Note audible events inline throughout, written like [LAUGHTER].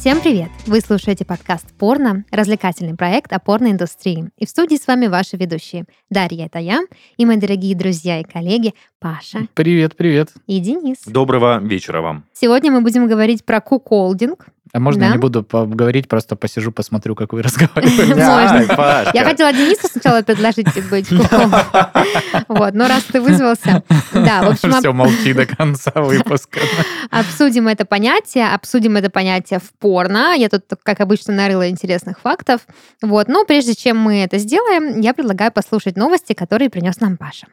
Всем привет! Вы слушаете подкаст «Порно» — развлекательный проект о порноиндустрии. И в студии с вами ваши ведущие. Дарья — это я, и мои дорогие друзья и коллеги Паша Привет, привет. и Денис. Доброго вечера вам. Сегодня мы будем говорить про куколдинг. А можно Да? я не буду говорить, просто посижу, посмотрю, как вы [LAUGHS] разговариваете? Можно. Я хотела Денису сначала предложить быть. [LAUGHS] Вот, но раз ты вызвался, да, в общем, об- Все, молчи до конца выпуска. обсудим это понятие, обсудим это понятие в порно. Я тут, как обычно, нарыла интересных фактов. Вот, но прежде чем мы это сделаем, я предлагаю послушать новости, которые принес нам Паша.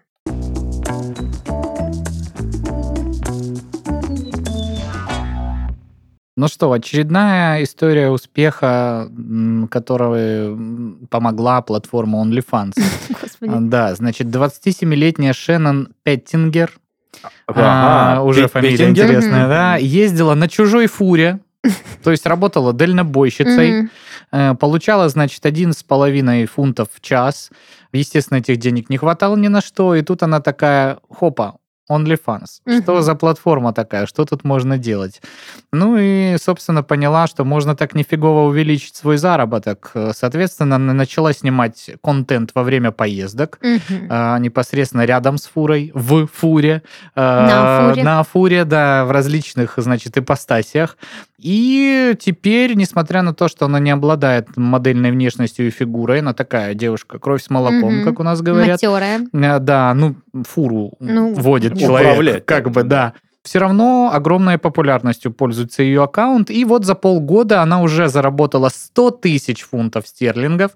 Ну что, очередная история успеха, которая помогла платформа OnlyFans. [LAUGHS] Господи. Да, значит, 27-летняя Шеннон Петтингер, а, уже Пет- фамилия Петтингер? интересная, да, ездила на чужой фуре, [LAUGHS] то есть работала дальнобойщицей. Э, Получала, значит, один с половиной фунтов в час. Естественно, этих денег не хватало ни на что. И тут она такая, хопа, OnlyFans. Что Мгм. за платформа такая? Что тут можно делать? Ну и, собственно, поняла, что можно так нифигово увеличить свой заработок. Э, Соответственно, начала снимать контент во время поездок Мгм. а, непосредственно рядом с фурой, в фуре. а, На фуре. На фуре, да, в различных, значит, ипостасиях. И теперь, несмотря на то, что она не обладает модельной внешностью и фигурой, она такая девушка, кровь с молоком, Мгм. как у нас говорят. Матерая. А, Да, ну, фуру Ну, водит управлять, человек, как бы, да. Все равно огромной популярностью пользуется ее аккаунт, и вот за полгода она уже заработала 100 тысяч фунтов стерлингов.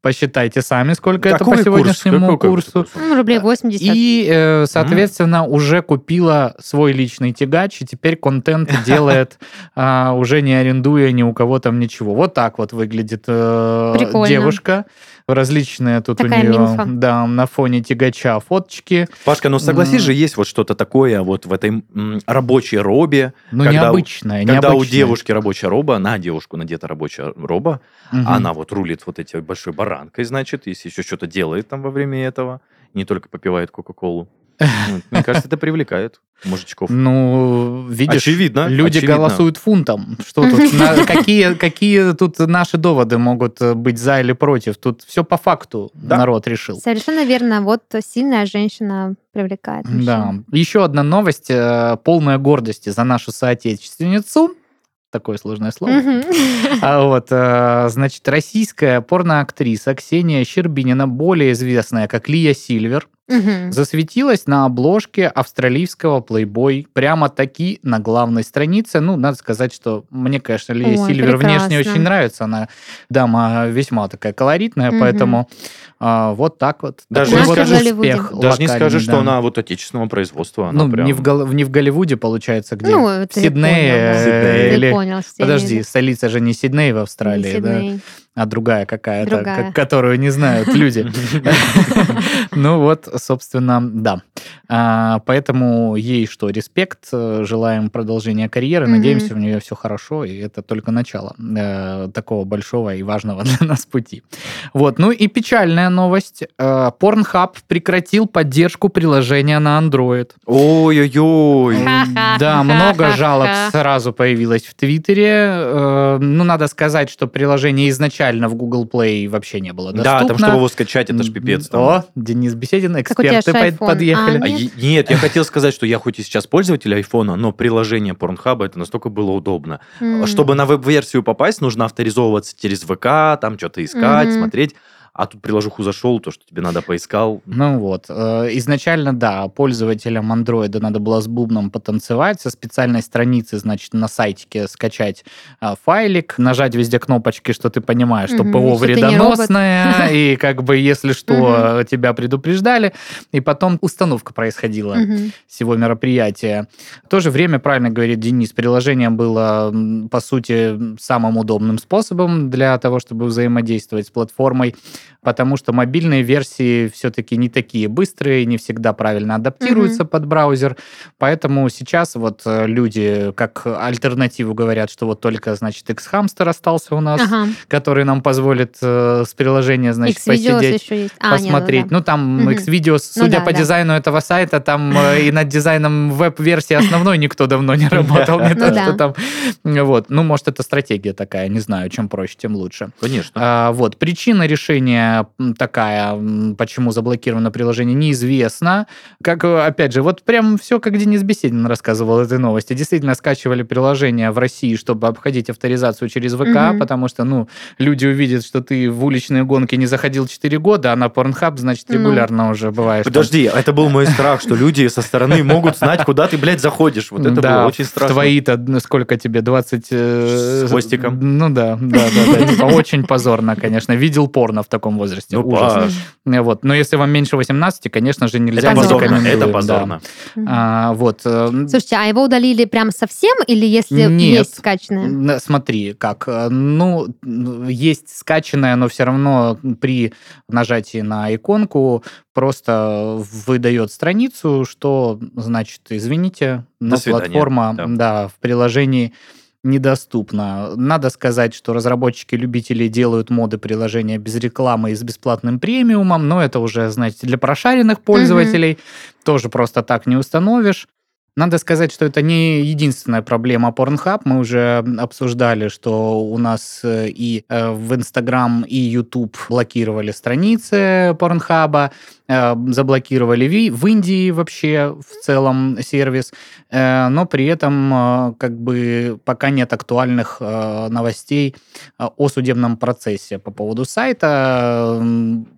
Посчитайте сами, сколько это Какой по курс? сегодняшнему Какой курсу. курс? Ну, рублей 80. И, э, соответственно, уже купила свой личный тягач, и теперь контент [LAUGHS] делает, а, уже не арендуя ни у кого там ничего. Вот так вот выглядит э, Прикольно. девушка. Различные тут Такая у нее, минфа. да, на фоне тягача фоточки. Пашка, ну согласись М. же, есть вот что-то такое вот в этой м, рабочей робе. Ну, Когда у- необычная, Когда у необычная. девушки рабочая роба, на девушку надета рабочая роба, Мгм. она вот рулит вот этой большой баранкой, значит, если еще что-то делает там во время этого, не только попивает Кока-Колу. Ну, Мне кажется, это привлекает мужичков. Ну, видишь, Очевидно, люди очевидно. голосуют фунтом. Что тут? [LAUGHS] на- какие, какие тут наши доводы могут э, быть за или против? Тут все по факту Да. народ решил. Совершенно верно. Вот сильная женщина привлекает. мужчин. Да. Еще одна новость, э, полная гордости за нашу соотечественницу. Такое сложное слово. [LAUGHS] А вот, э, значит, российская порноактриса Ксения Щербинина, более известная как Лия Сильвер, Мгм. засветилась на обложке австралийского Playboy прямо таки на главной странице. Ну, надо сказать, что мне, конечно, Лия Ой, Сильвер внешне прекрасно. очень нравится. Она дама весьма такая колоритная, Мгм. поэтому а, вот так вот. Даже не вот скажешь- успех Даже не скажешь, что да. она вот отечественного производства. Она Ну, прям... не, в Гол- не в Голливуде, получается, где? Ну, в ты Сиднее понял, да. э, Ты или... понял, что Подожди, в столица же не Сидней в. Австралии, да, Сидней. А другая какая-то, Другая. ко- которую не знают люди. [LAUGHS] Ну вот, собственно, да. А, Поэтому ей что, респект, желаем продолжения карьеры, надеемся, у нее все хорошо, и это только начало э, такого большого и важного [LAUGHS] для нас пути. Вот, ну и печальная новость. Э, Pornhub прекратил поддержку приложения на Android. Ой-ой-ой. Да, много жалоб сразу появилось в Твиттере. Э, Ну, надо сказать, что приложение изначально в Google Play вообще не было доступно. Да, там, чтобы его скачать, это ж пипец. там. О, Денис Беседин, эксперты под- подъехали. А, А Нет? е- нет, я хотел сказать, что я хоть и сейчас пользователь айфона, но приложение Порнхаба это настолько было удобно. М. Чтобы на веб-версию попасть, нужно авторизовываться через ВК, там что-то искать, Мгм. смотреть. А тут приложуху зашел, то, что тебе надо поискал. Ну вот, э, изначально, да, пользователям андроида надо было с бубном потанцевать, со специальной страницы, значит, на сайтике скачать а, файлик, нажать везде кнопочки, что ты понимаешь, что Мгм, ПО вредоносное, и как бы, если [LAUGHS] что, э, тебя предупреждали, и потом установка происходила Мгм. всего мероприятия. В то же время, правильно говорит Денис, приложение было, по сути, самым удобным способом для того, чтобы взаимодействовать с платформой. Потому что мобильные версии все-таки не такие быстрые, не всегда правильно адаптируются под браузер, поэтому сейчас вот э, люди как альтернативу говорят, что вот только, значит, X-Hamster остался у нас, Ага. который нам позволит э, с приложения, значит, X-Videos посидеть еще есть. А, нет, посмотреть. да-да. Ну, там. X-Videos, судя да, по да. дизайну этого сайта, там э, и над дизайном веб-версии основной никто давно не [LAUGHS] работал. Не Ну то, да. что там... Вот. Ну, может, это стратегия такая, не знаю, чем проще, тем лучше. Конечно. А, Вот. Причина решения м, такая, почему заблокировано приложение, неизвестна. Как, опять же, вот прям все, как Денис Беседин рассказывал этой новости. Действительно, скачивали приложение в России, чтобы обходить авторизацию через ВК, Мгм. потому что, ну, люди увидят, что ты в уличные гонки не заходил 4 года, а на Pornhub, значит, Ну. регулярно уже бываешь. там. Подожди, это был мой страх, что люди со стороны могут знать, куда ты, блядь, заходишь. Вот это да, было очень страшно. Твои-то, ну, сколько тебе, 20... э, С хвостиком. Ну да, да, да, да. Типа очень позорно, конечно. Видел порно в таком возрасте. Ну, Ужас. Паш, Э, Вот. Но если вам меньше 18, конечно же, нельзя. это не позорно, это да. позорно. А, вот. э, Слушайте, а его удалили прям совсем или если Нет. есть скачанное? Смотри, как. э, Ну, есть скачанное, но все равно при нажатии на иконку просто выдает страницу, что значит, извините, но платформа да. да. в приложении недоступна. Надо сказать, что разработчики-любители делают моды приложения без рекламы и с бесплатным премиумом, но это уже, знаете, для прошаренных пользователей. Тоже просто так не установишь. Надо сказать, что это не единственная проблема Pornhub. Мы уже обсуждали, что у нас э, и э, в Instagram, и YouTube блокировали страницы Pornhub, заблокировали Ви- в Индии вообще в целом сервис, Э, но при этом э, как бы пока нет актуальных э, новостей э, о судебном процессе по поводу сайта.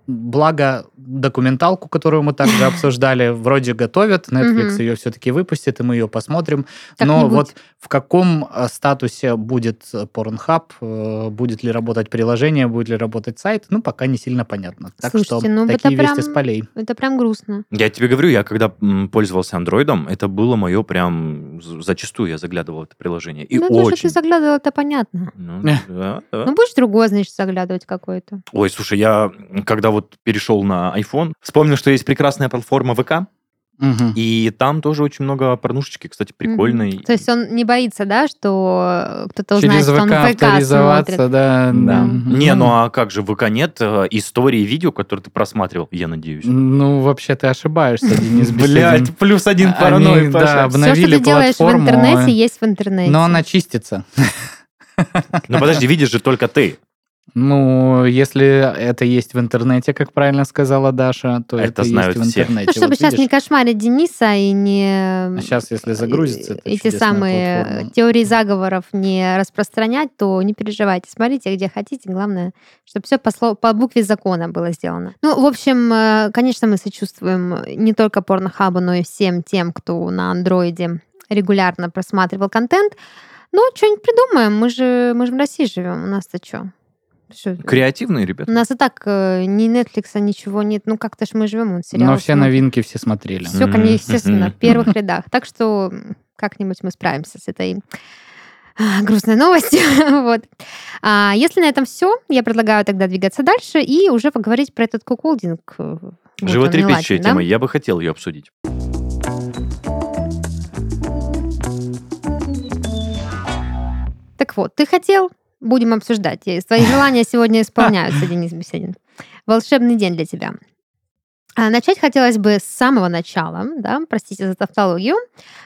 Благо, документалку, которую мы также [LAUGHS] обсуждали, вроде готовят. Netflix ее все-таки выпустит, и мы ее посмотрим. Но вот в каком э, статусе будет э, Pornhub, э, будет ли работать приложение, будет ли работать сайт, ну, пока не сильно понятно. Так что ну, такие вести с полей. Это прям грустно. Я тебе говорю, я когда пользовался андроидом, это было мое прям... Зачастую я заглядывал в это приложение. И ну, то, что очень... ты заглядывал, это понятно. Ну, да, да. Ну, будешь другой, значит, заглядывать какой-то. Ой, слушай, я когда вот перешел на iPhone, вспомнил, что есть прекрасная платформа ВК, Мгм. и там тоже очень много порнушечки, кстати, прикольной. Мгм. То есть он не боится, да, что кто-то узнает, Через что он ВК авторизоваться, смотрит. да. Да. Мгм. Не, ну а как же, в ВК нет э, истории видео, которые ты просматривал, я надеюсь. Ну, вообще ты ошибаешься, Денис. Блять, плюс один паранойя, да, Паша. Все, что обновили ты делаешь в интернете, есть в интернете. Но она чистится. Ну подожди, видишь же только ты. Ну, если это есть в интернете, как правильно сказала Даша, то Это это, знают есть в все. интернете. Ну, чтобы Вот сейчас не видишь? кошмарить Дениса и не... А сейчас, если загрузится, это эти самые платформа. теории заговоров не распространять, то не переживайте. Смотрите, где хотите. Главное, чтобы все по, слов- по букве закона было сделано. Ну, в общем, э, конечно, мы сочувствуем не только порнохабу, но и всем тем, кто на андроиде регулярно просматривал контент. Ну, что-нибудь придумаем. Мы же, мы же в России живем. У нас-то что? Креативные У ребята. нас и так э, ни Netflix, ничего нет. Ну, как-то ж мы живем, он сериал. Но все новинки все смотрели. Все, Мгм, естественно, мгм. в первых рядах. Так что как-нибудь мы справимся с этой а, грустной новостью. [LAUGHS] вот. А, если на этом все, я предлагаю тогда двигаться дальше и уже поговорить про этот куколдинг. э, Животрепещущая ладен, да? тема, я бы хотел ее обсудить. Так вот, ты хотел, будем обсуждать. И Твои [LAUGHS] желания сегодня исполняются, Денис Беседин. Волшебный день для тебя. А начать хотелось бы с самого начала, да, простите за тавтологию.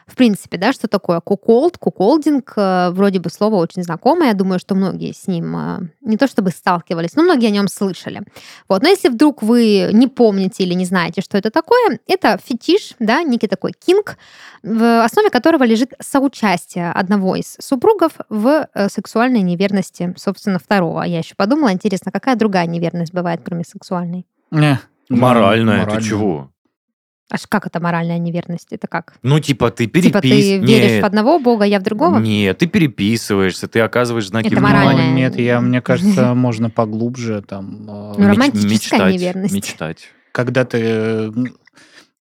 В принципе, да, что такое куколд, куколдинг, э, вроде бы слово очень знакомое, я думаю, что многие с ним э, не то чтобы сталкивались, но многие о нем слышали. Вот. Но если вдруг вы не помните или не знаете, что это такое, это фетиш, да, некий такой кинг, в основе которого лежит соучастие одного из супругов в э, сексуальной неверности, собственно, второго. Я еще подумала, интересно, какая другая неверность бывает, кроме сексуальной? Не, Моральная, морально. ты чего? Аж как это моральная неверность? Это как? Ну, типа, ты Типа ты веришь в одного бога, я в другого? Нет, ты переписываешься, ты оказываешь знаки Это внимания. моральная. Нет, я, мне кажется, [LAUGHS] можно поглубже там. э, Ну, романтическая мечтать, неверность. Мечтать. когда ты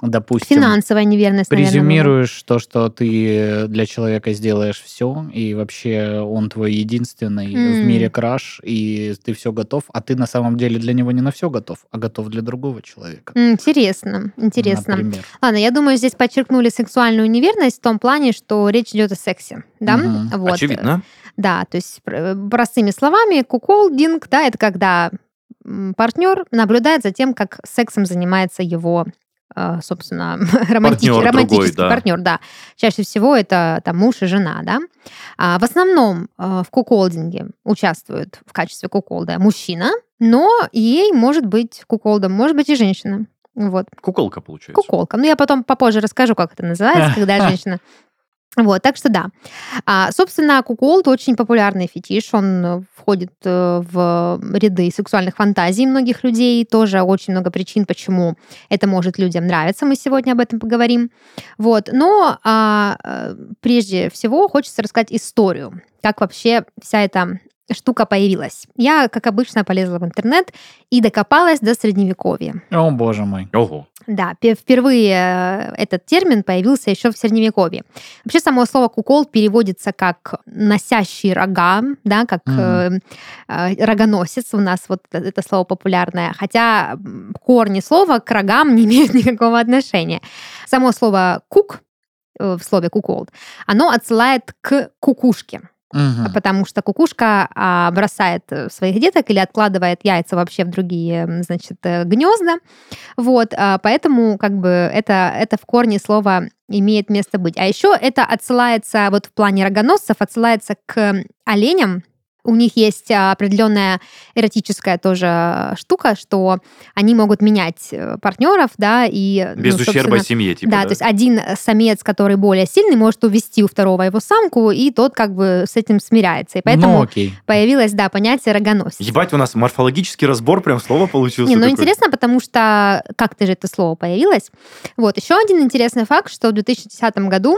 допустим, Финансовая неверность, наверное, презюмируешь то, что ты для человека сделаешь все, и вообще он твой единственный в М. мире краш, и ты все готов, а ты на самом деле для него не на все готов, а готов для другого человека. Интересно, интересно. Например. Ладно, я думаю, здесь подчеркнули сексуальную неверность в том плане, что речь идет о сексе, да? Мгм. Вот. Очевидно. Да, то есть пр- простыми словами, куколдинг, да, это когда партнер наблюдает за тем, как сексом занимается его э, собственно, [LAUGHS] романтич- другой, романтический да. партнер, да. Чаще всего это там муж и жена, да. А в основном э, в куколдинге участвует в качестве куколда мужчина, но ей может быть куколдом, может быть и женщина. Вот. Куколка получается. Куколка. Ну, я потом попозже расскажу, как это называется, когда [LAUGHS] женщина... Вот, так что да. А, собственно, куколд очень популярный фетиш. Он входит э, в ряды сексуальных фантазий многих людей. Тоже очень много причин, почему это может людям нравиться. Мы сегодня об этом поговорим. Вот. Но а, э, прежде всего хочется рассказать историю, как вообще вся эта штука появилась. Я, как обычно, полезла в интернет и докопалась до средневековья. О, боже мой. Ого. Да, пе- впервые э, этот термин появился еще в Средневековье. Вообще само слово кукол переводится как носящий рога, да, как э, э, рогоносец у нас вот это, слово популярное, хотя корни слова к рогам не имеют [LAUGHS] никакого отношения. Само слово кук э, в слове куколд, оно отсылает к кукушке. Мгм. Потому что кукушка а, бросает э, своих деток или откладывает яйца вообще в другие, значит, э, гнезда. Вот, а, поэтому как бы это, это в корне слова имеет место быть. А еще это отсылается, вот в плане рогоносцев, отсылается к оленям, у них есть а, определенная эротическая тоже штука, что они могут менять партнеров, да, и... ну, Без ущерба собственно, семье, типа, да, да? то есть один самец, который более сильный, может увести у второго его самку, и тот как бы с этим смиряется. И поэтому Ну, окей. появилось, да, понятие рогоносец. Ебать, у нас морфологический разбор, прям слово получился. Не, ну такой. интересно, потому что как-то же это слово появилось. Вот, еще один интересный факт, что в 2010 году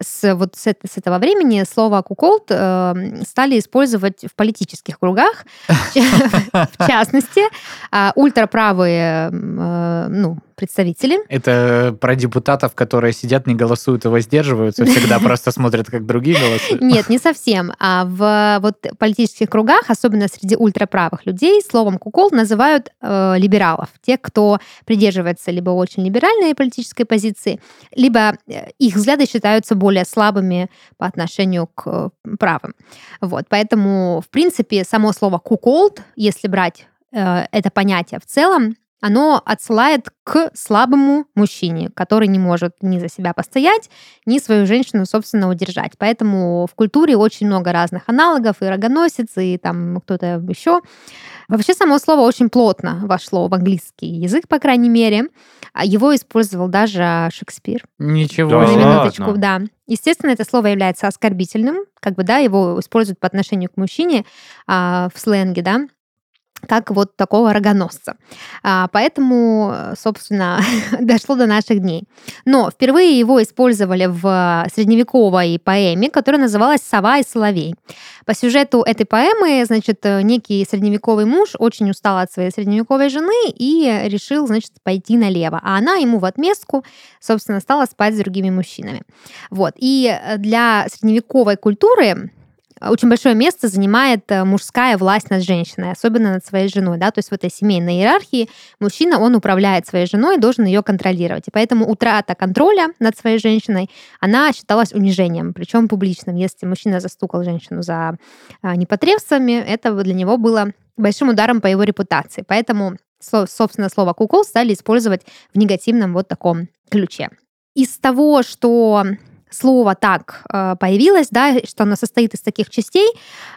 с, вот с, с этого времени слово куколд э, стали использовать в политических кругах. [LAUGHS] В частности, а, ультраправые м, э, ну, представители Это про депутатов, которые сидят, не голосуют и воздерживаются, всегда [LAUGHS] просто смотрят, как другие голосуют. Нет, не совсем. А в вот политических кругах, особенно среди ультраправых людей, словом кукол называют э, либералов. Те, кто придерживается либо очень либеральной политической позиции, либо э, их взгляды считаются более слабыми по отношению к э, правым. Вот, поэтому, в принципе, само слово куколд, если брать э, это понятие в целом, оно отсылает к слабому мужчине, который не может ни за себя постоять, ни свою женщину, собственно, удержать. Поэтому в культуре очень много разных аналогов, и рогоносец, и там кто-то еще. Вообще само слово очень плотно вошло в английский язык, по крайней мере. А Его использовал даже Шекспир. Ничего Да На себе. ладно? минуточку, да. Естественно, это слово является оскорбительным, как бы, да, его используют по отношению к мужчине а, в сленге, да, как вот такого рогоносца. А, поэтому, собственно, [LAUGHS] дошло до наших дней. Но впервые его использовали в средневековой поэме, которая называлась «Сова и соловей». По сюжету этой поэмы, значит, э, некий средневековый муж очень устал от своей средневековой жены и решил, значит, пойти налево. А она ему в отместку, собственно, стала спать с другими мужчинами. Вот. И э, для средневековой культуры очень большое место занимает э, мужская власть над женщиной, особенно над своей женой, да, то есть в этой семейной иерархии мужчина, он управляет своей женой, должен ее контролировать, и поэтому утрата контроля над своей женщиной, она считалась унижением, причем публичным. Если мужчина застукал женщину за а, непотребствами, это для него было большим ударом по его репутации, поэтому, со- собственно, слово кукол стали использовать в негативном вот таком ключе. Из того, что слово так э, появилось, да, что оно состоит из таких частей,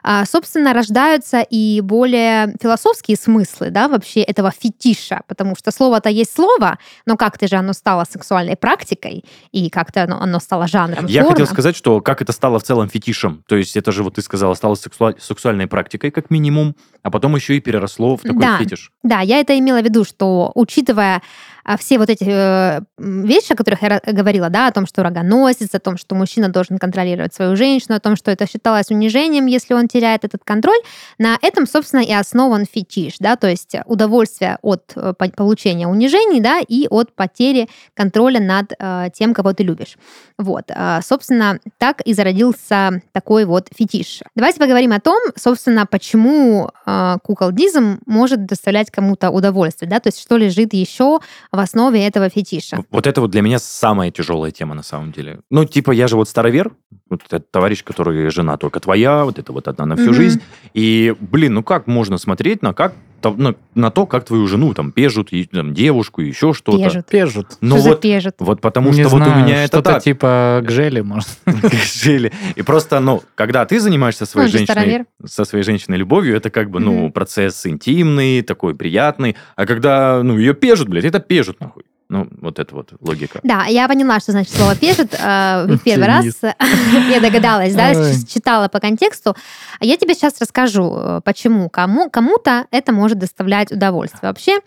а, собственно, рождаются и более философские смыслы, да, вообще этого фетиша, потому что слово-то есть слово, но как-то же оно стало сексуальной практикой, и как-то оно, оно стало жанром. Я порно. хотел сказать, что как это стало в целом фетишем. То есть это же, вот ты сказала, стало сексуаль- сексуальной практикой, как минимум, а потом еще и переросло в такой Да. фетиш. Да, я это имела в виду, что учитывая а, все вот эти э, вещи, о которых я говорила, да, о том, что рогоносец, о том, что мужчина должен контролировать свою женщину, о том, что это считалось унижением, если он теряет этот контроль, на этом, собственно, и основан фетиш, да, то есть удовольствие от э, по- получения унижений, да, и от потери контроля над э, тем, кого ты любишь. Вот, а, собственно, так и зародился такой вот фетиш. Давайте поговорим о том, собственно, почему э, куколдизм может доставлять кому-то удовольствие, да, то есть что лежит еще в основе этого фетиша. Вот это вот для меня самая тяжелая тема на самом деле. Ну, типа, я же вот старовер, вот этот товарищ, который жена только твоя, вот это вот одна на всю Мгм. жизнь. И, блин, ну как можно смотреть на как то- на, на то, как твою жену там пежут, и, там, девушку, еще что-то. Пежут. Пежут. Но что за вот, пежут? вот потому Не что вот у знаю, меня это что-то так. типа гжели, может. [LAUGHS] жили. И просто, ну, когда ты занимаешься своей женщиной, со своей женщиной любовью, это как бы, ну, процесс интимный, такой приятный. А когда, ну, ее пежут, блядь, это пежут, нахуй. Ну, вот это вот логика. Да, я поняла, что значит слово пежит э, в первый раз. [LAUGHS] Я догадалась, да, читала по контексту. А я тебе сейчас расскажу, э, почему. Кому, кому-то это может доставлять удовольствие. Вообще,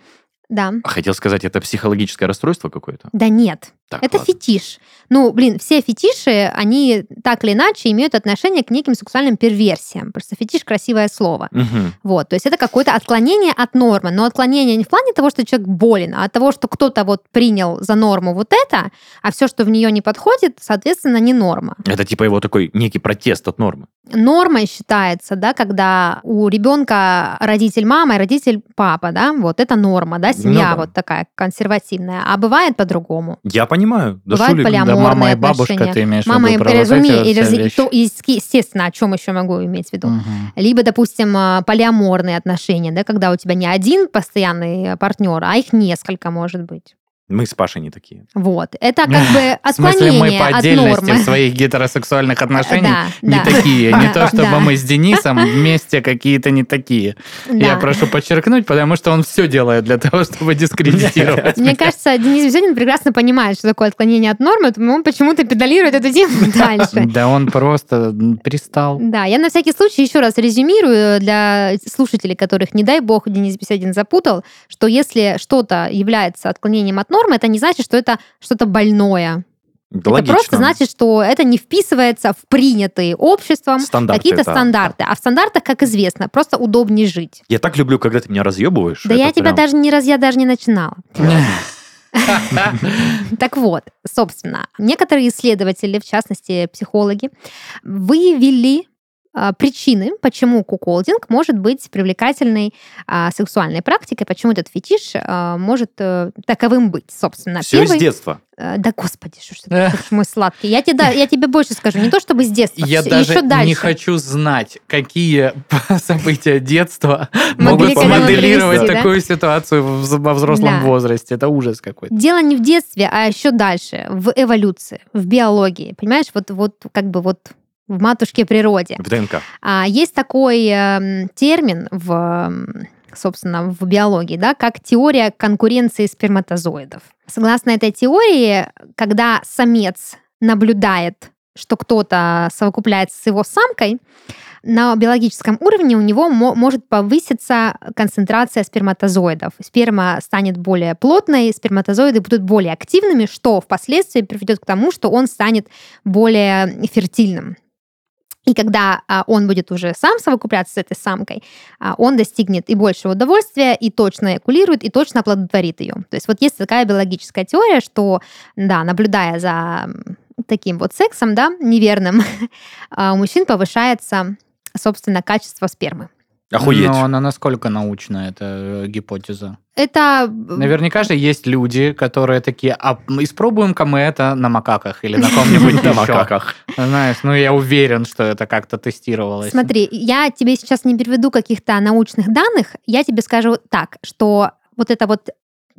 да. А Хотел сказать, это психологическое расстройство какое-то? Да нет, Так, это ладно. фетиш. Ну, блин, все фетиши, они так или иначе имеют отношение к неким сексуальным перверсиям. Просто фетиш красивое слово. Мгм. Вот, то есть это какое-то отклонение от нормы, но отклонение не в плане того, что человек болен, а от того, что кто-то вот принял за норму вот это, а все, что в нее не подходит, соответственно, не норма. Это типа его такой некий протест от нормы. Нормой считается, да, когда у ребенка родитель мама и родитель папа, да, вот это норма, да, семья да. вот такая консервативная, а бывает по-другому. Я понимаю. Да Бывает шулик. полиам- Да, мама и бабушка, отношения. ты имеешь в Мама, виду и эти разуме- вот и все раз- вещи. то, есте- естественно, о чем еще могу иметь в виду? Мгм. Либо, допустим, а, полиаморные отношения, да, когда у тебя не один постоянный партнер, а их несколько, может быть. Мы с Пашей не такие. Вот. Это [LAUGHS] как бы В смысле, отклонение мы по от отдельности нормы. в своих гетеросексуальных отношениях Да, не да. такие. Не то, [LAUGHS] чтобы Да. мы с Денисом [LAUGHS] вместе какие-то не такие. Я прошу подчеркнуть, потому что он все делает для того, чтобы дискредитировать. Мне кажется, Денис Беседин прекрасно понимает, что такое отклонение от нормы, но он почему-то педалирует эту тему дальше. Да он просто пристал. Да, я на всякий случай еще раз резюмирую для слушателей, которых, не дай бог, Денис Беседин запутал, что если что-то является отклонением от нормы, это не значит, что это что-то больное. Да Это логично. просто значит, что это не вписывается в принятые обществом Стандарты, какие-то да. стандарты. А в стандартах, как известно, просто удобнее жить. Я так люблю, когда ты меня разъебываешь. Да Это я тебя прям- даже не раз, я даже не начинала. [LAUGHS] Так вот, собственно, некоторые исследователи, в частности психологи, выявили причины, почему куколдинг может быть привлекательной а, сексуальной практикой, почему этот фетиш а, может э, таковым быть, собственно. Все Первый- детства. Э, Да, господи, что ж ты такой мой сладкий. Я тебе, да, я тебе больше скажу, не то чтобы с детства, Я всё- даже еще дальше. не хочу знать, какие [LAUGHS] события детства Могли могут смоделировать привести, да? такую ситуацию в- во взрослом Да. возрасте. Это ужас какой-то. Дело не в детстве, а еще дальше, в эволюции, в биологии. Понимаешь, вот, вот как бы вот в матушке природе. В ДНК. А, есть такой эм, термин в, эм, собственно, в биологии, да, как теория конкуренции сперматозоидов. Согласно этой теории, когда самец наблюдает, что кто-то совокупляется с его самкой, на биологическом уровне у него мо- может повыситься концентрация сперматозоидов. Сперма станет более плотной, сперматозоиды будут более активными, что впоследствии приведет к тому, что он станет более фертильным. И когда а, он будет уже сам совокупляться с этой самкой, а, он достигнет и большего удовольствия, и точно экулирует, и точно оплодотворит ее. То есть вот есть такая биологическая теория, что, да, наблюдая за таким вот сексом, да, неверным, [LAUGHS] а, у мужчин повышается, собственно, качество спермы. Охуеть. Но она насколько научна, эта э, гипотеза? Это... Наверняка же есть люди, которые такие, а испробуем-ка мы это на макаках или на ком-нибудь [LAUGHS] На макаках. Знаешь, ну я уверен, что это как-то тестировалось. Смотри, я тебе сейчас не приведу каких-то научных данных, я тебе скажу так, что вот эта вот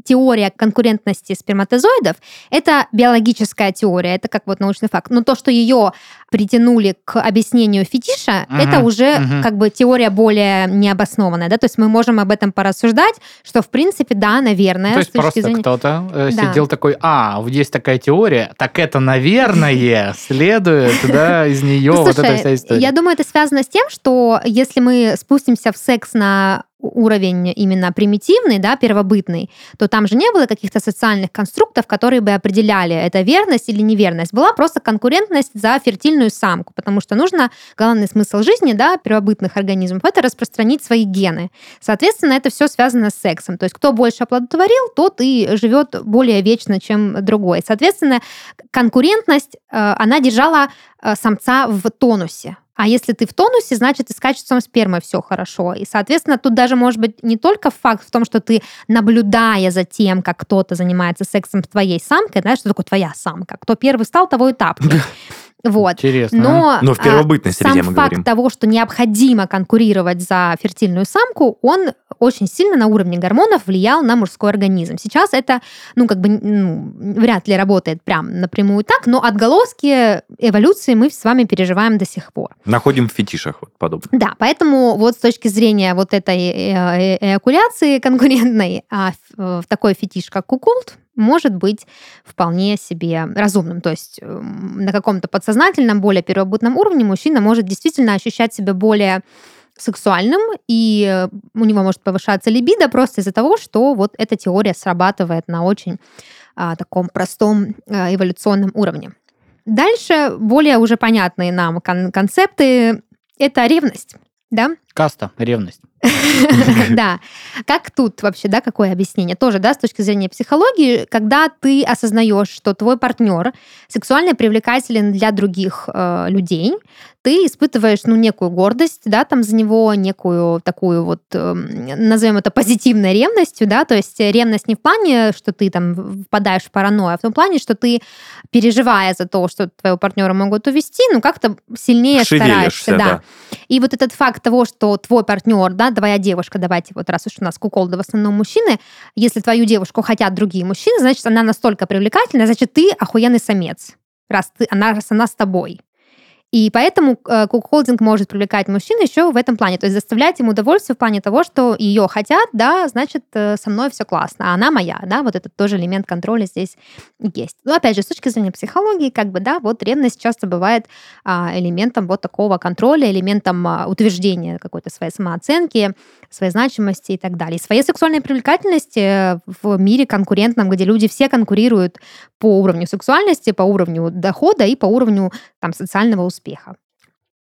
теория конкурентности сперматозоидов – это биологическая теория, это как вот научный факт. Но то, что ее притянули к объяснению фетиша, Мгм, это уже мгм. как бы теория более необоснованная, да, то есть мы можем об этом порассуждать, что в принципе, да, наверное, То есть просто зрения... кто-то э, Да. сидел такой, а, есть такая теория, так это, наверное, [LAUGHS] следует, да, из нее Ну, вот эта вся история. Я думаю, это связано с тем, что если мы спустимся в секс на уровень именно примитивный, да, первобытный, то там же не было каких-то социальных конструктов, которые бы определяли, это верность или неверность. Была просто конкурентность за фертильную самку, потому что нужно, главный смысл жизни, да, первобытных организмов, это распространить свои гены. Соответственно, это все связано с сексом. То есть кто больше оплодотворил, тот и живет более вечно, чем другой. Соответственно, конкурентность, э, она держала э, самца в тонусе. А если ты в тонусе, значит, и с качеством спермы все хорошо. И, соответственно, тут даже может быть не только факт в том, что ты, наблюдая за тем, как кто-то занимается сексом с твоей самкой, знаешь, что такое твоя самка, кто первый стал, того и тапки. Вот. Интересно. Но, Но в первобытной а, среде сам мы факт говорим. того, что необходимо конкурировать за фертильную самку, он очень сильно на уровне гормонов влиял на мужской организм. Сейчас это, ну, как бы, ну, вряд ли работает прям напрямую так, но отголоски эволюции мы с вами переживаем до сих пор. Находим в фетишах вот подобное. Да, поэтому вот с точки зрения вот этой э, э, эякуляции конкурентной, а, э, такой фетиш, как куколд, может быть вполне себе разумным. То есть эм, на каком-то подсознательном, более первобытном уровне мужчина может действительно ощущать себя более сексуальным, и э, у него может повышаться либидо просто из-за того, что вот эта теория срабатывает на очень а, таком простом а, эволюционном уровне. Дальше более уже понятные нам кон- концепты – это ревность. Да? Каста, ревность. [LAUGHS] Да. Как тут вообще, да, какое объяснение? Тоже, да, с точки зрения психологии, когда ты осознаешь, что твой партнер сексуально привлекателен для других э, людей, ты испытываешь, ну, некую гордость, да, там за него, некую такую вот, э, назовем это позитивной ревностью, да, то есть ревность не в плане, что ты там впадаешь в паранойю, а в том плане, что ты, переживая за то, что твоего партнера могут увести, ну, как-то сильнее стараешься, да. и вот этот факт того, что твой партнер, да, твоя девушка, давайте вот раз уж у нас куколды в основном мужчины, если твою девушку хотят другие мужчины, значит, она настолько привлекательна, значит, ты охуенный самец, раз, ты, она, раз она с тобой. И поэтому э, куколдинг может привлекать мужчин еще в этом плане, то есть заставлять ему удовольствие в плане того, что ее хотят, да, значит, э, со мной все классно, а она моя, да, вот этот тоже элемент контроля здесь есть. Но опять же, с точки зрения психологии, как бы, да, вот ревность часто бывает а, элементом вот такого контроля, элементом а, утверждения какой-то своей самооценки, своей значимости и так далее. И своей сексуальной привлекательности э, в мире конкурентном, где люди все конкурируют по уровню сексуальности, по уровню дохода и по уровню там, социального успеха. А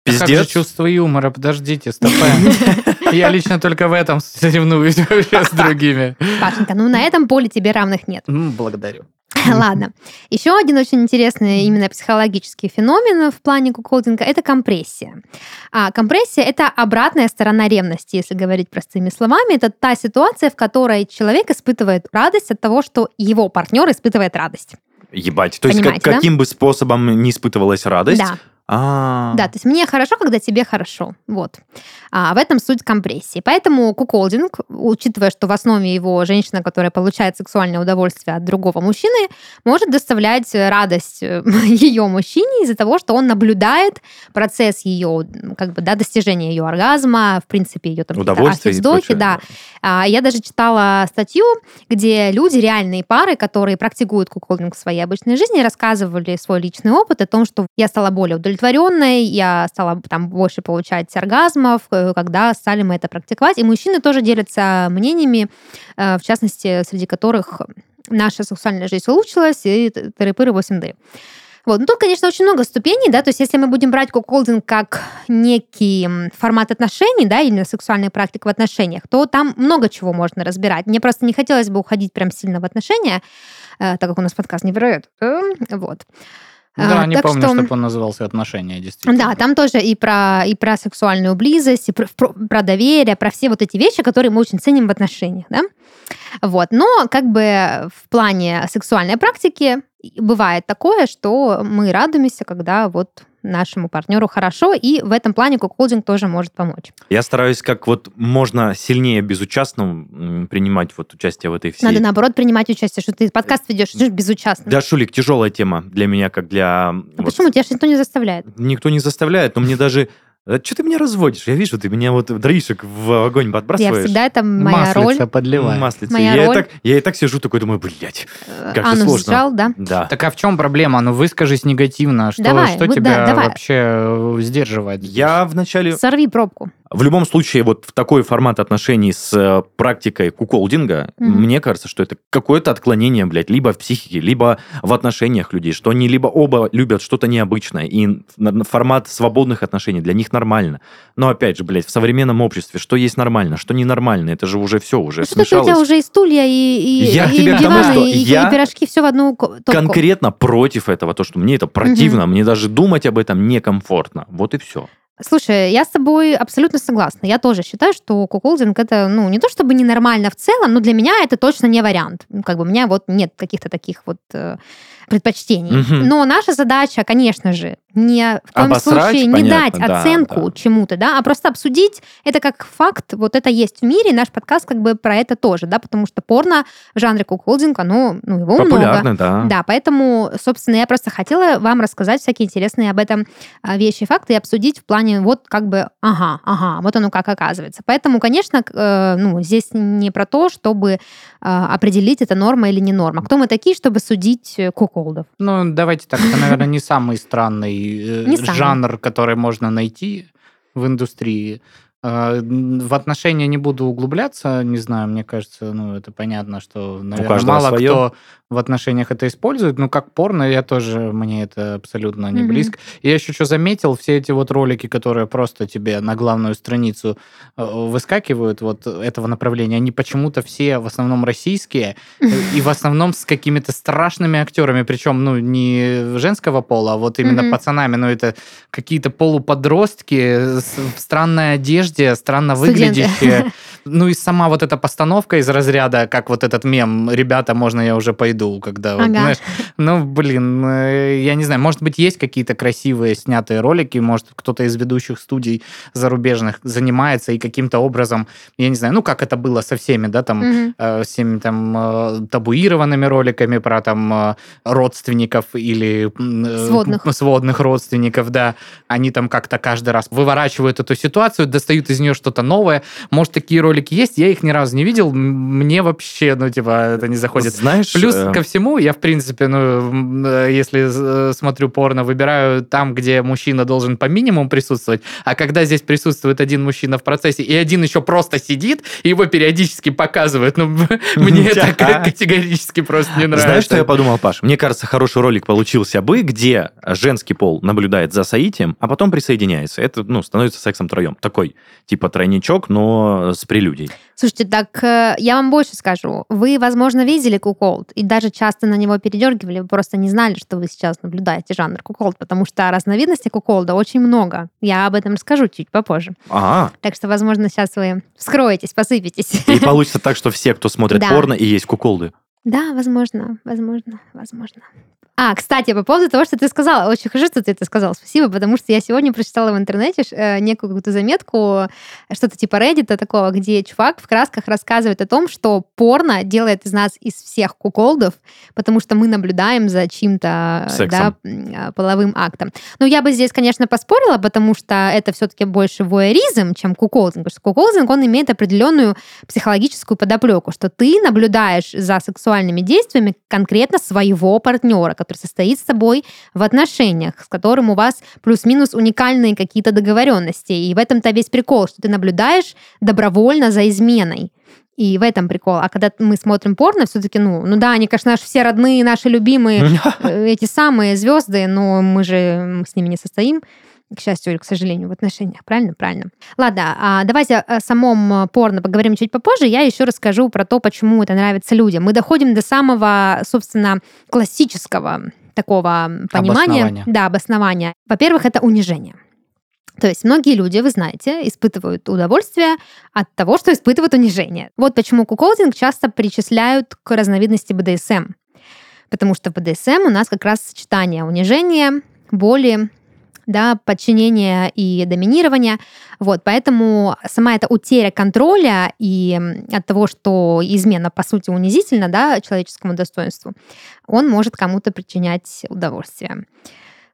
Как же Пиздец. чувство юмора? Подождите, стопэ. [LAUGHS] Я лично только в этом соревнуюсь [LAUGHS] вообще с другими. Пашенька, ну на этом поле тебе равных нет. Благодарю. [LAUGHS] Ладно. Еще один очень интересный именно психологический феномен в плане куколдинга – это компрессия. А компрессия – это обратная сторона ревности, если говорить простыми словами. Это та ситуация, в которой человек испытывает радость от того, что его партнер испытывает радость. Ебать. То есть как- Понимаете, да? каким бы способом не испытывалась радость? Да. А, Да, то есть мне хорошо, когда тебе хорошо. Вот. А в этом суть компрессии. Поэтому куколдинг, учитывая, что в основе его женщина, которая получает сексуальное удовольствие от другого мужчины, может доставлять радость [LAUGHS] ее мужчине из-за того, что он наблюдает процесс ее, как бы, да, достижения ее оргазма, в принципе, ее там Удовольствие и ахи-вздохи, прочее, да. А, Я даже читала статью, где люди, реальные пары, которые практикуют куколдинг в своей обычной жизни, рассказывали свой личный опыт о том, что я стала более удовлетворенной, я стала там больше получать оргазмов, э, когда стали мы это практиковать. И мужчины тоже делятся мнениями, э, в частности, среди которых наша сексуальная жизнь улучшилась, и тыры-пыры 8D. Вот. Ну, тут, конечно, очень много ступеней, да, то есть если мы будем брать куколдинг как некий формат отношений, да, именно сексуальная практика в отношениях, то там много чего можно разбирать. Мне просто не хотелось бы уходить прям сильно в отношения, э, так как у нас подкаст не про это. э, Вот. Да, А, не помню, что- чтобы он назывался «Отношения», действительно. да, там тоже и про, и про сексуальную близость, и про, про- про доверие, про все вот эти вещи, которые мы очень ценим в отношениях, да? Вот. Но как бы в плане сексуальной практики бывает такое, что мы радуемся, когда вот нашему партнеру хорошо, и в этом плане куколдинг тоже может помочь. Я стараюсь как вот можно сильнее безучастным принимать вот участие в этой всей... Надо, наоборот, принимать участие, что ты подкаст ведешь, что ты безучастно. Да, Шулик, тяжелая тема для меня, как для... А вот- почему? Тебя же никто не заставляет. Никто не заставляет, но мне даже... Что ты меня разводишь? Я вижу, ты меня вот дровишек в огонь Я подбрасываешь. всегда, это моя Маслица роль. подливай. Маслице. Моя я, и роль. так, я и так сижу такой, думаю, блядь, Э, как же Анус сложно. сжал, да? Да. Так а в чем проблема? Ну выскажись негативно. Что, Давай, что вот тебя да, давай. вообще э, сдерживает? Я вначале... Сорви пробку. В любом случае, вот в такой формат отношений с э, практикой куколдинга, Мгм. мне кажется, что это какое-то отклонение, блядь, либо в психике, либо в отношениях людей, что они либо оба любят что-то необычное, и формат свободных отношений для них нормально. Но опять же, блядь, в современном обществе, что есть нормально, что ненормально, это же уже все, уже Ну, Что-то у тебя смешалось. уже и стулья, и, и, Я и тебе к тому, диваны, что и, и я пирожки, все в одну топку. Конкретно против этого, то, что мне это противно, мне даже думать об этом некомфортно. Вот и все. Слушай, я с тобой абсолютно согласна. Я тоже считаю, что куколдинг это, ну, не то чтобы ненормально в целом, но для меня это точно не вариант. Как бы у меня вот нет каких-то таких вот э, предпочтений. Мгм. Но наша задача, конечно же, не в коем Обосрать, случае не понятно, дать да, оценку да. чему-то, да, а просто обсудить это как факт, вот это есть в мире, наш подкаст как бы про это тоже, да, потому что порно в жанре куколдинг, оно, ну, его много. Популярно, да. Да, поэтому, собственно, я просто хотела вам рассказать всякие интересные об этом а, вещи факты и обсудить в плане вот как бы, ага, ага, вот оно как оказывается. Поэтому, конечно, э, ну, здесь не про то, чтобы а, определить, это норма или не норма. Кто мы такие, чтобы судить э, куколдов? Ну, давайте так, это, наверное, не самый странный э, Не самый. жанр, который можно найти в индустрии. Э, н- В отношения не буду углубляться, не знаю, мне кажется, ну, это понятно, что, наверное, мало своё. кто в отношениях это использует, но как порно я тоже, мне это абсолютно не Мгм. близко. И я еще что заметил, все эти вот ролики, которые просто тебе на главную страницу э, выскакивают вот этого направления, они почему-то все в основном российские, и в основном с какими-то страшными актерами, причем, ну, не женского пола, а вот именно пацанами, ну, это какие-то полуподростки с- в странной одежде, странно Студенты. выглядящие. Ну, и сама вот эта постановка из разряда, как вот этот мем, ребята, можно я уже пойду, когда, вот, Ага. знаешь, ну, блин, э, я не знаю, может быть, есть какие-то красивые снятые ролики, может, кто-то из ведущих студий зарубежных занимается и каким-то образом, я не знаю, ну, как это было со всеми, да, там, э, всеми там э, табуированными роликами про там э, родственников или э, Сводных. сводных родственников, да, они там как-то каждый раз выворачивают эту ситуацию, достают из нее что-то новое. Может, такие ролики есть, я их ни разу не видел, мне вообще, ну, типа, это не заходит. Знаешь, Плюс э, ко всему, я, в принципе, ну, э, если э, смотрю порно, выбираю там, где мужчина должен по минимуму присутствовать, а когда здесь присутствует один мужчина в процессе, и один еще просто сидит, и его периодически показывают, ну, [LAUGHS] мне [LAUGHS] это ка- категорически просто не нравится. Знаешь, что я подумал, Паш? Мне кажется, хороший ролик получился бы, где женский пол наблюдает за соитием, а потом присоединяется. Это, ну, становится сексом втроем. Такой, типа тройничок, но с прелюдией. Слушайте, так э, я вам больше скажу. Вы, возможно, видели куколд и даже часто на него передергивали, вы просто не знали, что вы сейчас наблюдаете жанр куколд, потому что разновидностей куколда очень много. Я об этом расскажу чуть попозже. Ага. Так что, возможно, сейчас вы вскроетесь, посыпетесь. И получится так, что все, кто смотрит Да. порно, и есть куколды. Да, возможно, возможно, возможно. А, кстати, по поводу того, что ты сказала, очень хорошо, что ты это сказала, спасибо, потому что я сегодня прочитала в интернете э, некую какую-то заметку, что-то типа Reddit такого, где чувак в красках рассказывает о том, что порно делает из нас из всех куколдов, потому что мы наблюдаем за чьим-то Сексом. да, э, половым актом. Ну, я бы здесь, конечно, поспорила, потому что это все-таки больше воеризм, чем куколдинг, потому что куколдинг, он имеет определенную психологическую подоплеку, что ты наблюдаешь за сексуальными действиями конкретно своего партнера, который состоит с тобой в отношениях, с которым у вас плюс-минус уникальные какие-то договоренности. И в этом-то весь прикол, что ты наблюдаешь добровольно за изменой. И в этом прикол. А когда мы смотрим порно, все-таки, ну, ну да, они, конечно, наши все родные, наши любимые, э, эти самые звезды, но мы же с ними не состоим, к счастью или к сожалению, в отношениях. Правильно? Правильно. Ладно, а давайте о самом э, порно поговорим чуть попозже. Я еще расскажу про то, почему это нравится людям. Мы доходим до самого, собственно, классического такого понимания. Обоснования. Да, обоснования. Во-первых, это унижение. То есть многие люди, вы знаете, испытывают удовольствие от того, что испытывают унижение. Вот почему куколдинг часто причисляют к разновидности БДСМ. Потому что в БДСМ у нас как раз сочетание унижения, боли, да, подчинения и доминирования. Вот, поэтому сама эта утеря контроля и от того, что измена, по сути, унизительна да, человеческому достоинству, он может кому-то причинять удовольствие.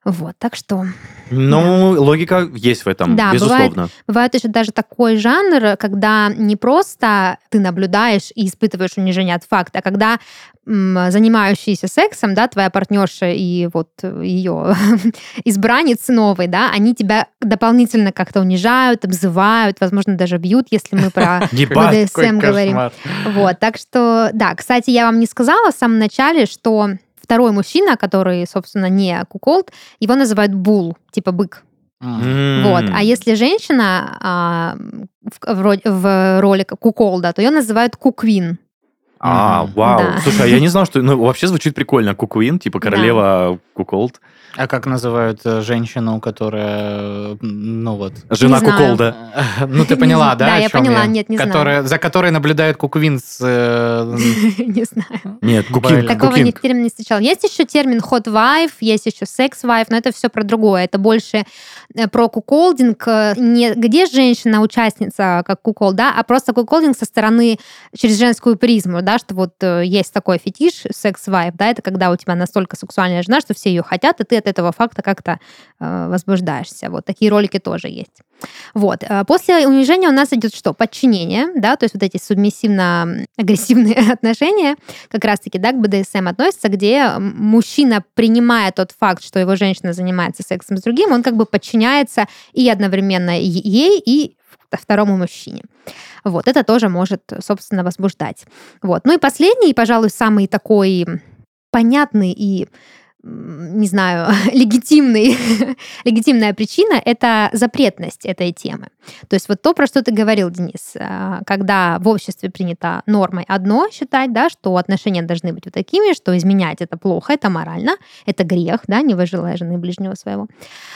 Вот, так что Ну, логика есть в этом, Да, безусловно. бывает еще даже такой жанр, когда не просто ты наблюдаешь и испытываешь унижение от факта, а когда м, занимающиеся сексом, да, твоя партнерша и вот ее [LAUGHS] избранниц новый, да, они тебя дополнительно как-то унижают, обзывают, возможно, даже бьют, если мы про. [LAUGHS] БДСМ говорим. Вот, так что, да, кстати, я вам не сказала в самом начале, что второй мужчина, который, собственно, не куколд, его называют бул, типа бык. М. Вот. А если женщина а, в, в в роли куколда, то ее называют куквин. А, вау. Да. Слушай, а я не [LAUGHS] знал, что... Ну, вообще звучит прикольно. Кукуин, типа королева куколд. А как называют э, женщину, которая, м, ну вот... Жена Не знаю. куколда. [LAUGHS] Ну, ты поняла, да? Да, я поняла, нет, не знаю. За которой наблюдает Куквин с... э, [LAUGHS] Не знаю. Нет, Блин. кукинг. Такого термина не встречала. Есть еще термин hot wife, есть еще sex wife, но это все про другое. Это больше э, про куколдинг, э, не где женщина участница как кукол, да, а просто куколдинг со стороны через женскую призму, да, что вот э, есть такой фетиш секс wife, да, это когда у тебя настолько сексуальная жена, что все ее хотят, и ты от этого факта как-то э, возбуждаешься. Вот такие ролики тоже есть. Вот. э, После унижения у нас идет что? Подчинение, да, то есть вот эти субмиссивно-агрессивные [LAUGHS] отношения, как раз-таки, да, к БДСМ относятся, где мужчина, принимая тот факт, что его женщина занимается сексом с другим, он как бы подчиняется и одновременно ей, и второму мужчине. Вот, это тоже может, собственно, возбуждать. Вот. Ну и последний, пожалуй, самый такой понятный и не знаю, [LAUGHS] легитимный, [LAUGHS] легитимная причина — это запретность этой темы. То есть вот то, про что ты говорил, Денис, а, когда в обществе принято нормой одно считать, да, что отношения должны быть вот такими, что изменять это плохо, это морально, это грех, да, не выжилая жены ближнего своего.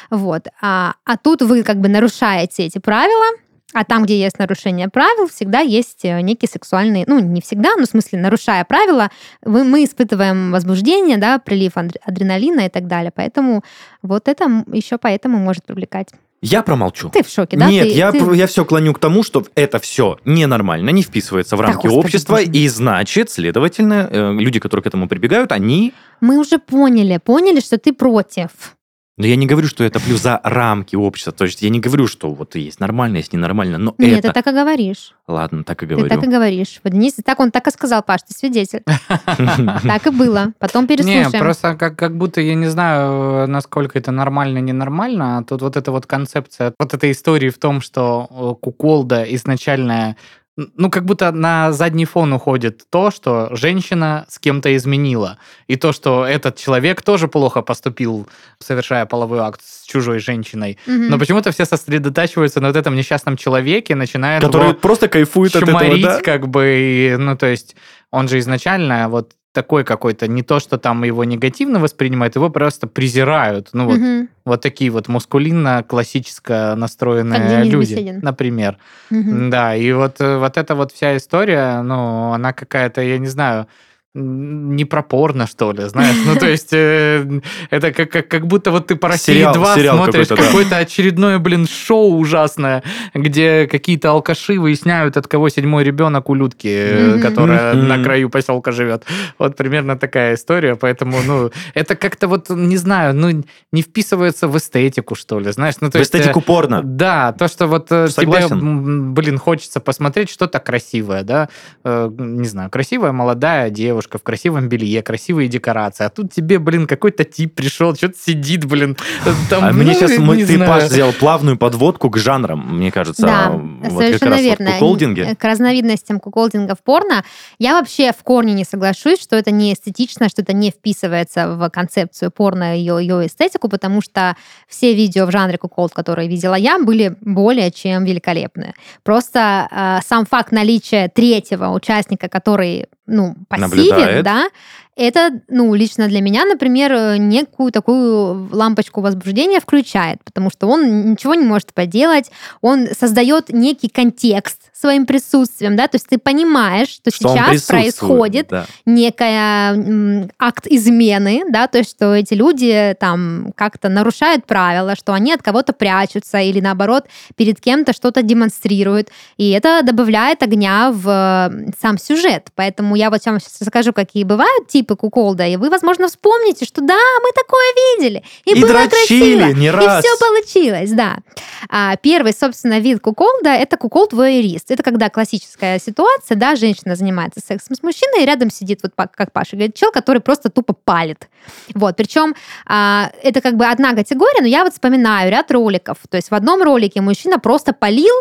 Вот. А, а тут вы как бы нарушаете эти правила, а там, где есть нарушение правил, всегда есть э, некий сексуальный, ну, не всегда, но в смысле, нарушая правила, мы испытываем возбуждение, да, прилив адреналина и так далее. Поэтому вот это еще поэтому может привлекать. Я промолчу. Ты в шоке, да? Нет, Ты- я, ты- я все клоню к тому, что это все ненормально, не вписывается в Да, рамки господи, общества, боже и значит, следовательно, э, люди, которые к этому прибегают, они... Мы уже поняли, поняли, что ты против. Но я не говорю, что это плюс за рамки общества. То есть я не говорю, что вот есть нормально, есть ненормально, но Нет, это... ты так и говоришь. Ладно, так и Ты говорю. так и говоришь. Вот Денис, так он так и сказал, Паш, ты свидетель. [LAUGHS] [LAUGHS] Так и было. Потом Не, переслушаем. просто как, как будто я не знаю, насколько это нормально, ненормально. А тут вот эта вот концепция, вот этой истории в том, что э, куколда изначально ну, как будто на задний фон уходит то, что женщина с кем-то изменила. И то, что этот человек тоже плохо поступил, совершая половой акт с чужой женщиной. Мгм. Но почему-то все сосредотачиваются на вот этом несчастном человеке, начинают Который его просто кайфует от этого, да? как бы, и, ну, то есть он же изначально вот такой какой-то, не то, что там его негативно воспринимают, его просто презирают. Ну, вот, Мгм. вот такие вот мускулинно-классически Как настроенные люди, Беседин. например. Мгм. Да, и вот, э, вот эта вот вся история, ну, она какая-то, я не знаю, м, непропорно, что ли, знаешь? Ну, то есть, э, это как, как, как будто вот ты по России Сериал- 2 сериал смотришь какой-то, да. какое-то очередное, блин, шоу ужасное, где какие-то алкаши выясняют, от кого седьмой ребенок э, Мгм. которая Мгм. на краю поселка живет. Вот примерно такая история, поэтому, ну, это как-то вот, не знаю, ну, не вписывается в эстетику, что ли, знаешь? Ну, то В есть, э, эстетику порно. да, то, что вот э, тебе, Согласен. м, блин, хочется посмотреть что-то красивое, да, Э, не знаю, красивая молодая девушка в красивом белье, красивые декорации, а тут тебе, блин, какой-то тип пришел, что-то сидит, блин, там, А мне ну, сейчас не ты, знаю. Паш, сделал плавную подводку к жанрам, мне кажется. Да, вот совершенно вот верно. в куколдинге. К разновидностям куколдинга в порно я вообще в корне не соглашусь, что это не эстетично, что это не вписывается в концепцию порно, ее, ее эстетику, потому что все видео в жанре куколд, которые видела я, были более чем великолепны. Просто э, сам факт наличия третьего участника, который, ну, пассивен, Наблюдает. да, это, ну, лично для меня, например, э, некую такую лампочку возбуждения включает, потому что он ничего не может поделать, он создает некий контекст своим присутствием, да, то есть ты понимаешь, что, Что сейчас происходит да. некая акт измены, да, то есть что эти люди там как-то нарушают правила, что они от кого-то прячутся или наоборот перед кем-то что-то демонстрируют, и это добавляет огня в э, сам сюжет. Поэтому я вот вам сейчас расскажу, какие бывают типы клипы Куколда, и вы, возможно, вспомните, что да, мы такое видели. И, И было дрочили красиво. не раз. И все получилось, да. А, первый, собственно, вид куколда – это куколд-воерист. Это когда классическая ситуация, да, женщина занимается сексом с мужчиной, и рядом сидит, вот как Паша говорит, чел, который просто тупо палит. Вот, причем а, это как бы одна категория, но я вот вспоминаю ряд роликов. То есть в одном ролике мужчина просто палил,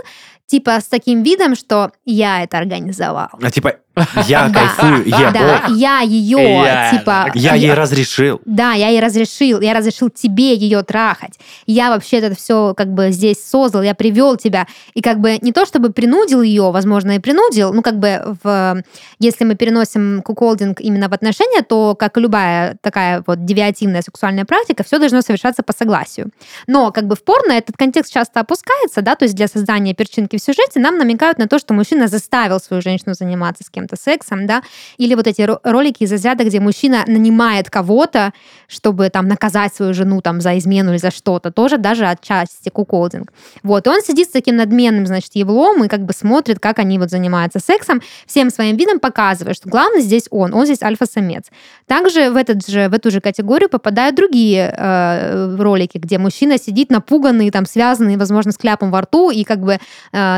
типа с таким видом, что я это организовал. А типа, [LAUGHS] я кайфую, я да, я ее, Я- типа... я ей разрешил. Да, я ей разрешил, я разрешил тебе ее трахать. Я вообще это все как бы здесь создал, я привел тебя. И как бы не то чтобы принудил ее, возможно, и принудил, ну как бы в, если мы переносим куколдинг именно в отношения, то как и любая такая вот девиативная сексуальная практика, все должно совершаться по согласию. Но как бы в порно этот контекст часто опускается, да, то есть для создания перчинки в сюжете нам намекают на то, что мужчина заставил свою женщину заниматься с кем-то сексом, да, или вот эти ро- ролики из разряда, где мужчина нанимает кого-то, чтобы там наказать свою жену там за измену или за что-то, тоже даже отчасти куколдинг. Вот, и он сидит с таким надменным, значит, еблом и как бы смотрит, как они вот занимаются сексом, всем своим видом показывая, что главный здесь он, он здесь альфа-самец. Также в, этот же, в эту же категорию попадают другие э, ролики, где мужчина сидит напуганный, там, связанный, возможно, с кляпом во рту и как бы э,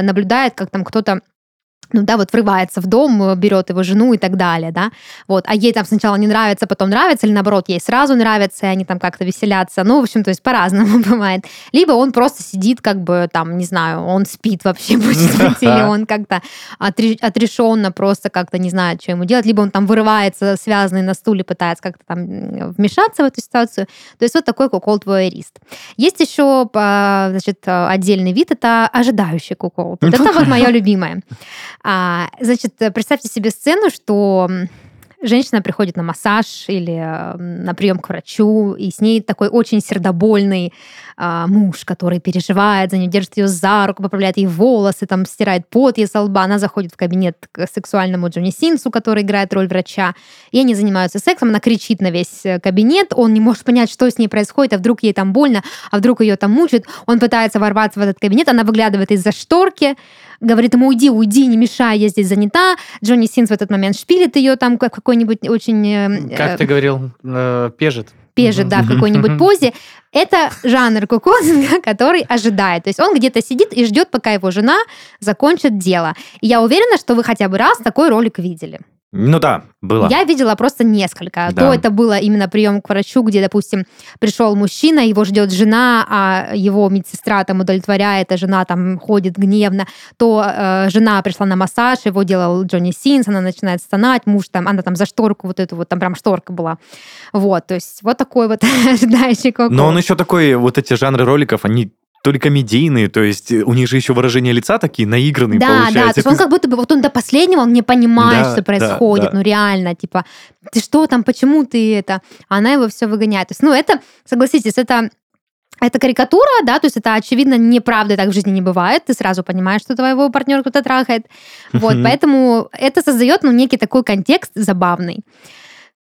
наблюдает, как там кто-то ну да, вот врывается в дом, э, берет его жену и так далее, да, вот, а ей там сначала не нравится, потом нравится, или наоборот, ей сразу нравится, и они там как-то веселятся, ну, в общем, то есть по-разному [LAUGHS] бывает. Либо он просто сидит, как бы, там, не знаю, он спит вообще, [LAUGHS] может быть, или он как-то отре- отрешенно просто как-то не знает, что ему делать, либо он там вырывается, связанный на стуле, пытается как-то там вмешаться в эту ситуацию. То есть вот такой куколд воерист. Есть еще, а, значит, отдельный вид, это ожидающий куколд. Вот Это вот мое любимое. А, значит, э, представьте себе сцену, что женщина приходит на массаж или э, на прием к врачу, и с ней такой очень сердобольный а, муж, который переживает за нее, держит ее за руку, поправляет ей волосы, там стирает пот ей со лба. Она заходит в кабинет к сексуальному Джонни Синсу, который играет роль врача, и они занимаются сексом, она кричит на весь э, кабинет, он не может понять, что с ней происходит, а вдруг ей там больно, а вдруг ее там мучает. Он пытается ворваться в этот кабинет, она выглядывает из-за шторки, говорит ему, уйди, уйди, не мешай, я здесь занята. Джонни Синс в этот момент шпилит ее там как в какой-нибудь очень... э, Как э, ты говорил, э, пежит. пежит, да, в какой-нибудь позе. Это жанр куколдинга, [LAUGHS] который ожидает. То есть он где-то сидит и ждет, пока его жена закончит дело. И я уверена, что вы хотя бы раз такой ролик видели. Ну да, было. Я видела просто несколько. Да. То это было именно прием к врачу, где, допустим, пришел мужчина, его ждет жена, а его медсестра там удовлетворяет, а жена там ходит гневно. То э, жена пришла на массаж, его делал Джонни Синс, она начинает стонать, муж там, она там за шторку вот эту вот, там прям шторка была. Вот, то есть вот такой вот [LAUGHS] ожидающий. Но он еще такой, вот эти жанры роликов, они то ли комедийные, то есть э, у них же еще выражения лица такие наигранные Да, да, получаются. то есть он как будто бы, вот он до последнего, он не понимает, Да, что да, происходит, да. ну реально, типа, ты что там, почему ты это? А она его все выгоняет. То есть, ну это, согласитесь, это это карикатура, да, то есть это, очевидно, неправда, так в жизни не бывает. Ты сразу понимаешь, что твоего партнера кто-то трахает. Вот, поэтому это создает, ну, некий такой контекст забавный,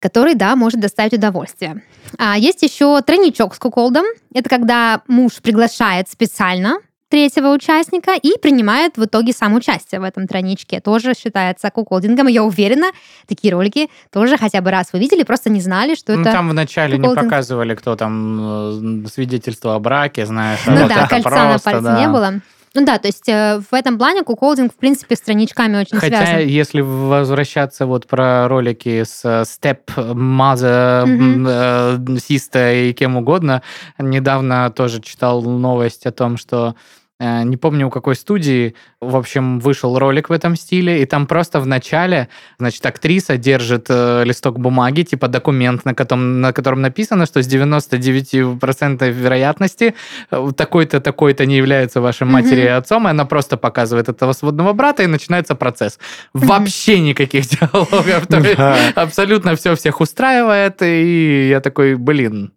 который, да, может доставить удовольствие. А есть еще тройничок с куколдом. Это когда муж приглашает специально третьего участника и принимает в итоге сам участие в этом тройничке. Тоже считается куколдингом. Я уверена, такие ролики тоже хотя бы раз вы видели, просто не знали, что Ну, это... там вначале не куколдинг. показывали, кто там э, свидетельство о браке, знаешь. Ну да, кольца на просто, пальце да. не было. Ну да, то есть э, в этом плане куколдинг, в принципе, страничками очень Хотя, связан. если возвращаться вот про ролики с э, Step, Mother, Мгм. э, Sister и кем угодно, недавно тоже читал новость о том, что не помню, у какой студии, в общем, вышел ролик в этом стиле, и там просто в начале, значит, актриса держит э, листок бумаги, типа документ, на котором, на котором написано, что с 99% вероятности э, такой-то, такой-то не является вашей матерью и отцом, и она просто показывает этого сводного брата, и начинается процесс. Вообще никаких [LAUGHS] диалогов. Да. Абсолютно все всех устраивает, и я такой, блин,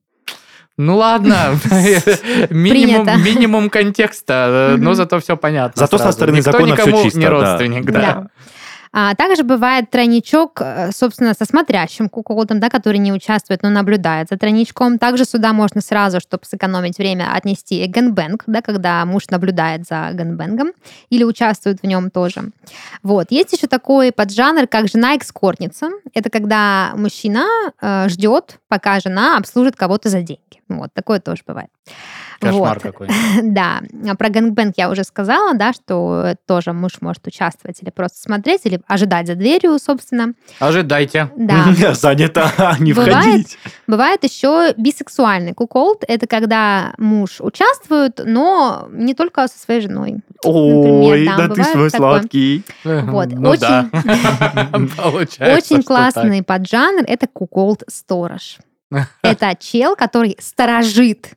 ну ладно, [LAUGHS] минимум, минимум контекста, но зато все понятно. Зато со сразу. стороны Никто закона никому чисто, не да. родственник, да. Да. А также бывает тройничок, э, собственно, со смотрящим куколдом, да, который не участвует, но наблюдает за тройничком. Также сюда можно сразу, чтобы сэкономить время, отнести gangbang, да, когда муж наблюдает за gangbang'ом или участвует в нем тоже. Вот. Есть еще такой поджанр, как жена-экскортница. Это когда мужчина э, ждет, пока жена обслужит кого-то за деньги. Вот, такое тоже бывает. Кошмар Вот. какой. [LAUGHS] Да, А про gangbang я уже сказала, да, что тоже муж может участвовать или просто смотреть, или ожидать за дверью, собственно. Ожидайте. Да. [LAUGHS] [LAUGHS] Занято, не Бывает. входить. Бывает еще бисексуальный куколд. Это когда муж участвует, но не только со своей женой. Ой, да, да ты свой такое. сладкий. Вот, Ну очень- да. Получается, Очень классный поджанр это куколд сторож. Это чел, который сторожит,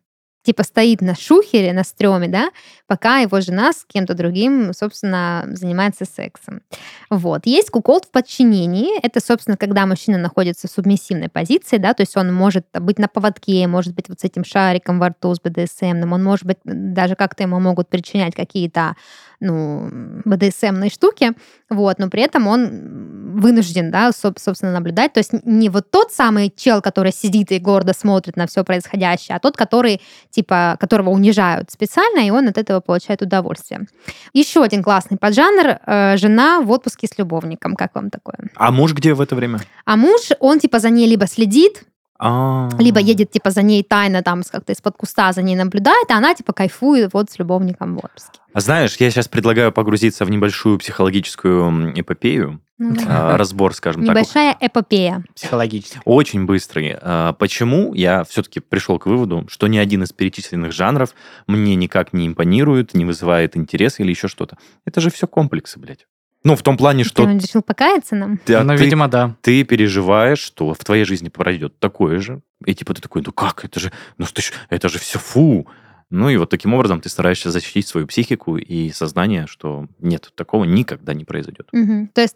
типа стоит на шухере, на стреме, да, пока его жена с кем-то другим, собственно, занимается сексом. Вот. Есть куколд в подчинении. Это, собственно, когда мужчина находится в субмиссивной позиции, да, то есть он может быть на поводке, может быть вот с этим шариком во рту, с БДСМным, он может быть даже как-то ему могут причинять какие-то ну, БДСМные штуки, вот, но при этом он вынужден, да, соб- собственно, наблюдать. То есть не вот тот самый чел, который сидит и гордо смотрит на все происходящее, а тот, который, типа, которого унижают специально, и он от этого получает удовольствие. Еще один классный поджанр э, жена в отпуске с любовником. Как вам такое? А муж где в это время? А муж, он типа за ней либо следит, А. либо едет типа за ней тайно там как-то из-под куста за ней наблюдает, а она типа кайфует вот с любовником в отпуске. А знаешь, я сейчас предлагаю погрузиться в небольшую психологическую эпопею, Ну да. а, разбор, скажем так, Небольшая эпопея. Психологически. очень быстрый. А, Почему я все-таки пришел к выводу, что ни один из перечисленных жанров мне никак не импонирует, не вызывает интерес или еще что-то. Это же все комплексы, блядь. Ну, в том плане, что Ты решил покаяться нам? ты, а Ну, ты- видимо, да. ты переживаешь, что в твоей жизни пройдет такое же, и типа ты такой, ну как, это же, ну ты ж- это же все фу. Ну и вот таким образом ты стараешься защитить свою психику и сознание, что нет, такого никогда не произойдет. Мгм. То есть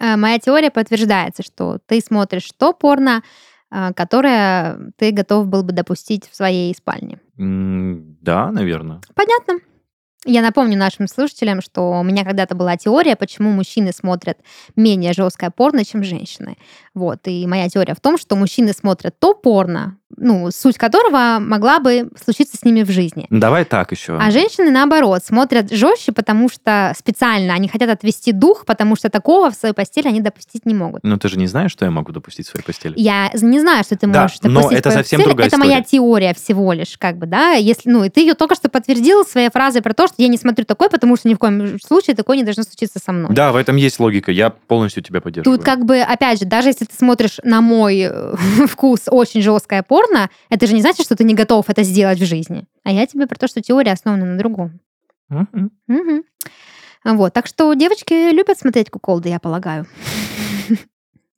моя теория подтверждается, что ты смотришь то порно, э, которое ты готов был бы допустить в своей спальне. Да, наверное. Понятно. Я напомню нашим слушателям, что у меня когда-то была теория, почему мужчины смотрят менее жесткое порно, чем женщины. Вот. И моя теория в том, что мужчины смотрят то порно, ну, суть которого могла бы случиться с ними в жизни. Давай так еще. А женщины, наоборот, смотрят жестче, потому что специально они хотят отвести дух, потому что такого в своей постели они допустить не могут. Но ты же не знаешь, что я могу допустить в своей постели. Я не знаю, что ты Да, можешь но допустить это в своей совсем постели. другая Это моя теория всего лишь, как бы, да. Если, ну, и ты ее только что подтвердил своей фразой про то, что я не смотрю такой, потому что ни в коем случае такое не должно случиться со мной. Да, в этом есть логика. Я полностью тебя поддерживаю. Тут как бы, опять же, даже если ты смотришь на мой э, [LAUGHS] вкус очень жесткое порно, это же не значит, что ты не готов это сделать в жизни. А я тебе про то, что теория основана на другом. Мгм. Мгм. Вот, так что девочки любят смотреть куколды, я полагаю.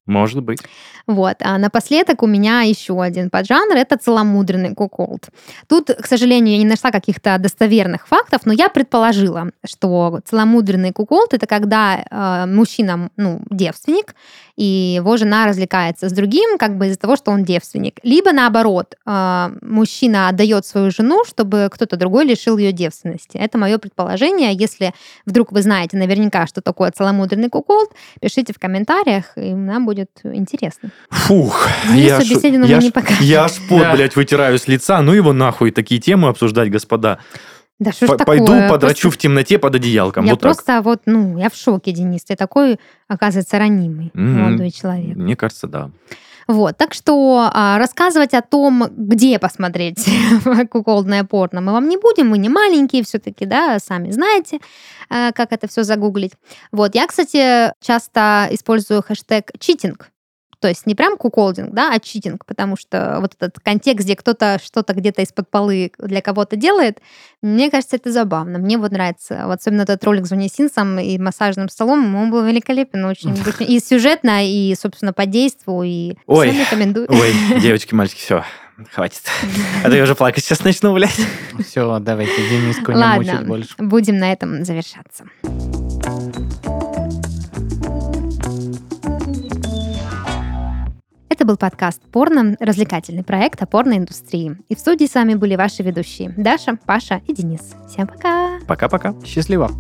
Может быть. Вот. А напоследок у меня еще один поджанр — это целомудренный куколд. Тут, к сожалению, я не нашла каких-то достоверных фактов, но я предположила, что целомудренный куколд — это когда э, мужчина, ну, девственник, и его жена развлекается с другим, как бы из-за того, что он девственник. Либо наоборот, э, мужчина отдает свою жену, чтобы кто-то другой лишил ее девственности. Это мое предположение. Если вдруг вы знаете наверняка, что такое целомудренный куколд, пишите в комментариях, и нам будет интересно. Фух. Денису ш- Беседину мы я не покажем. Я аж пот, Да. блядь, вытираю с лица. Ну его нахуй, такие темы обсуждать, господа. Да что ж такое? Пойду подрачу Просто- в темноте под одеялком. Я вот так. просто вот, ну, я в шоке, Денис. Ты такой, оказывается, ранимый Мгм. молодой человек. Мне кажется, да. Вот, так что а, рассказывать о том, где посмотреть [LAUGHS] куколдное порно, мы вам не будем, мы не маленькие все-таки, да, сами знаете, э, как это все загуглить. Вот, я, кстати, часто использую хэштег читинг, то есть не прям куколдинг, да, а читинг, потому что вот этот контекст, где кто-то что-то где-то из-под полы для кого-то делает, мне кажется, это забавно. Мне вот нравится, вот особенно этот ролик с Джонни Синсом и массажным столом, он был великолепен, очень, и сюжетно, и, собственно, по действу, и Ой, всем рекомендую. Ой, девочки, мальчики, все, хватит. [LAUGHS] А то я уже плакать сейчас начну, блядь. Все, давайте Дениску не мучить больше. будем на этом завершаться. Это был подкаст «Порно», развлекательный проект о порноиндустрии. И в студии с вами были ваши ведущие Даша, Паша и Денис. Всем пока! Пока-пока. Счастливо.